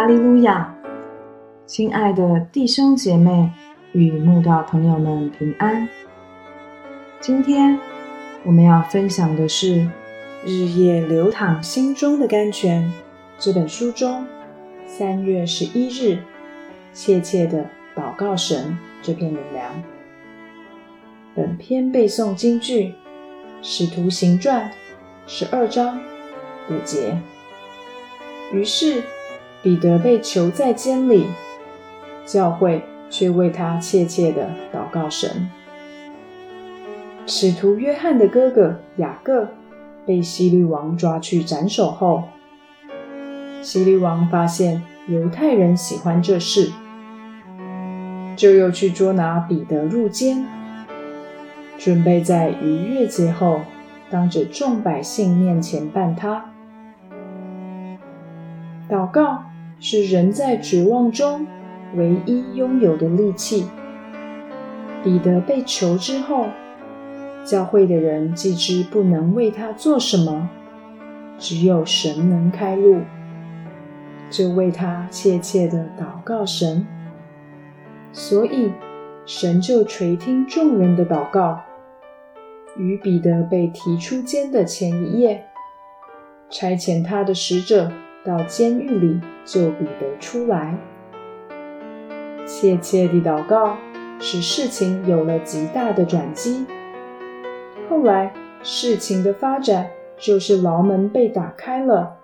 哈利路亚！亲爱的弟兄姐妹与慕道朋友们平安。今天我们要分享的是《日夜流淌心中的甘泉》这本书中三月十一日切切的祷告神这篇灵粮。本篇背诵京剧《使徒行传》十二章五节。于是彼得被囚在监里，教会却为他切切的祷告神。使徒约翰的哥哥雅各被希律王抓去斩首后，希律王发现犹太人喜欢这事，就又去捉拿彼得入监，准备在逾越节后当着众百姓面前办他。祷告是人在绝望中唯一拥有的利器。彼得被囚之后，教会的人既知不能为他做什么，只有神能开路，就为他切切的祷告神。所以神就垂听众人的祷告，于彼得被提出监的前一夜，差遣他的使者。到监狱里救彼得出来，切切地祷告，使事情有了极大的转机。后来事情的发展就是牢门被打开了，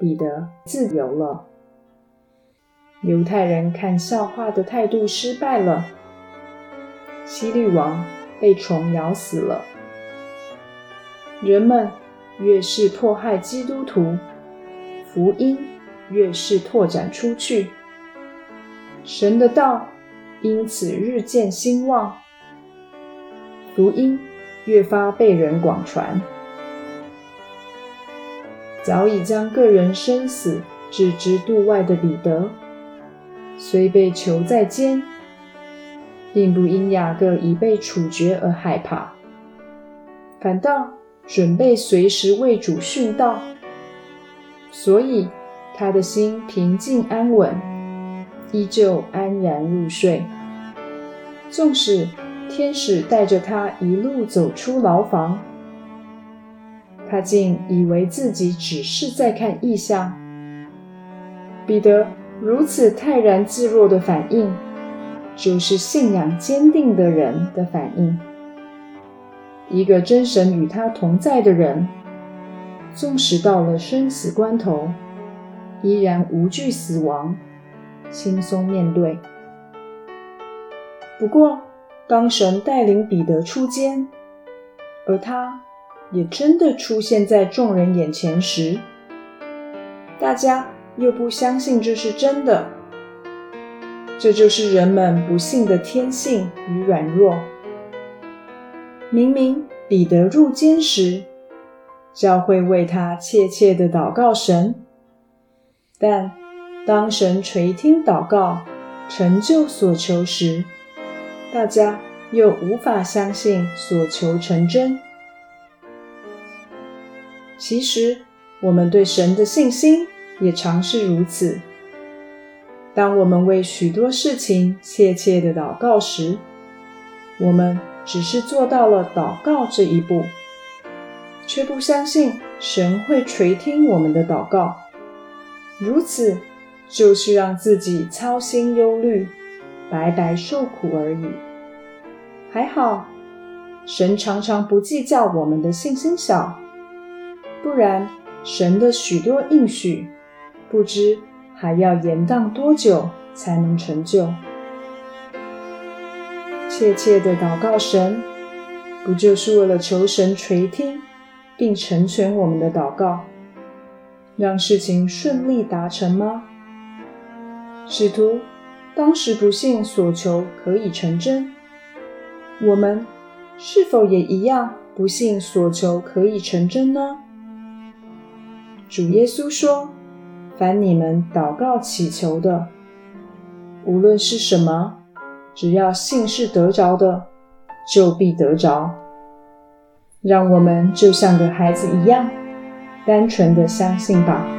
彼得自由了。犹太人看笑话的态度失败了，希律王被虫咬死了。人们越是迫害基督徒。福音越是拓展出去，神的道因此日渐兴旺，福音越发被人广传。早已将个人生死置之度外的彼得，虽被囚在监，并不因雅各已被处决而害怕，反倒准备随时为主殉道。所以，他的心平静安稳，依旧安然入睡。纵使天使带着他一路走出牢房，他竟以为自己只是在看异象。彼得如此泰然自若的反应，就是信仰坚定的人的反应。一个真神与他同在的人。纵使到了生死关头，依然无惧死亡，轻松面对。不过，当神带领彼得出监，而他也真的出现在众人眼前时，大家又不相信这是真的。这就是人们不幸的天性与软弱。明明彼得入监时，教会为他切切的祷告神，但当神垂听祷告、成就所求时，大家又无法相信所求成真。其实，我们对神的信心也常是如此。当我们为许多事情切切的祷告时，我们只是做到了祷告这一步。却不相信神会垂听我们的祷告，如此就是让自己操心忧虑，白白受苦而已。还好，神常常不计较我们的信心小，不然神的许多应许，不知还要延宕多久才能成就。切切的祷告神，不就是为了求神垂听？并成全我们的祷告，让事情顺利达成吗？使徒当时不信所求可以成真，我们是否也一样不信所求可以成真呢？主耶稣说：“凡你们祷告祈求的，无论是什么，只要信是得着的，就必得着。”让我们就像个孩子一样，单纯的相信吧。